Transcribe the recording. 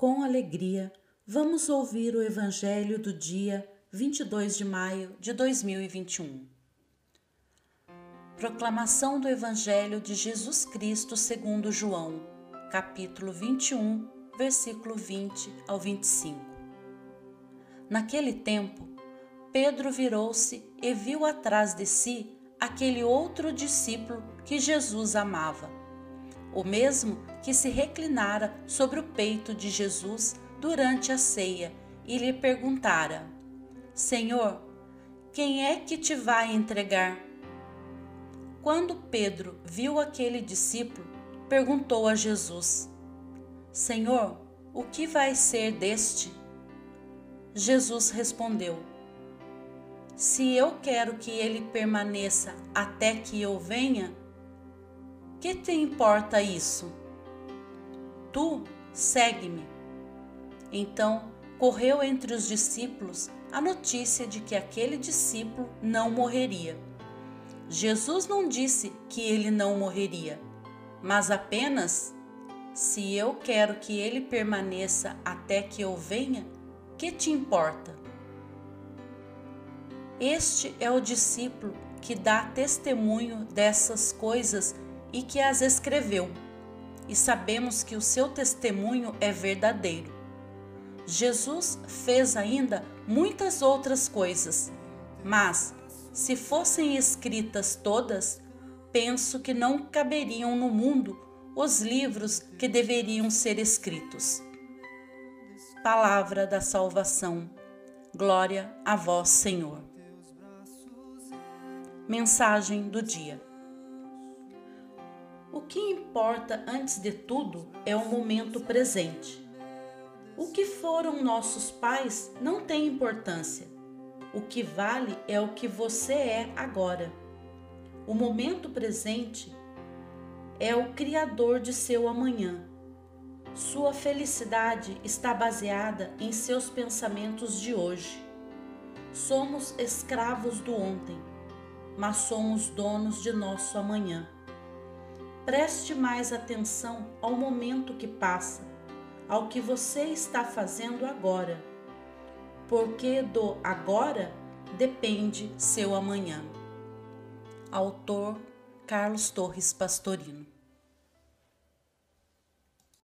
com alegria, vamos ouvir o Evangelho do dia 22 de maio de 2021. Proclamação do Evangelho de Jesus Cristo segundo João, capítulo 21, versículo 20 ao 25. Naquele tempo, Pedro virou-se e viu atrás de si aquele outro discípulo que Jesus amava o mesmo que se reclinara sobre o peito de Jesus durante a ceia e lhe perguntara: Senhor, quem é que te vai entregar? Quando Pedro viu aquele discípulo, perguntou a Jesus: Senhor, o que vai ser deste? Jesus respondeu: Se eu quero que ele permaneça até que eu venha, que te importa isso? Tu segue-me. Então correu entre os discípulos a notícia de que aquele discípulo não morreria. Jesus não disse que ele não morreria, mas apenas: se eu quero que ele permaneça até que eu venha, que te importa? Este é o discípulo que dá testemunho dessas coisas e que as escreveu, e sabemos que o seu testemunho é verdadeiro. Jesus fez ainda muitas outras coisas, mas, se fossem escritas todas, penso que não caberiam no mundo os livros que deveriam ser escritos. Palavra da salvação. Glória a vós, Senhor. Mensagem do dia. Que importa antes de tudo é o momento presente. O que foram nossos pais não tem importância. O que vale é o que você é agora. O momento presente é o criador de seu amanhã. Sua felicidade está baseada em seus pensamentos de hoje. Somos escravos do ontem, mas somos donos de nosso amanhã. Preste mais atenção ao momento que passa, ao que você está fazendo agora, porque do agora depende seu amanhã. Autor Carlos Torres Pastorino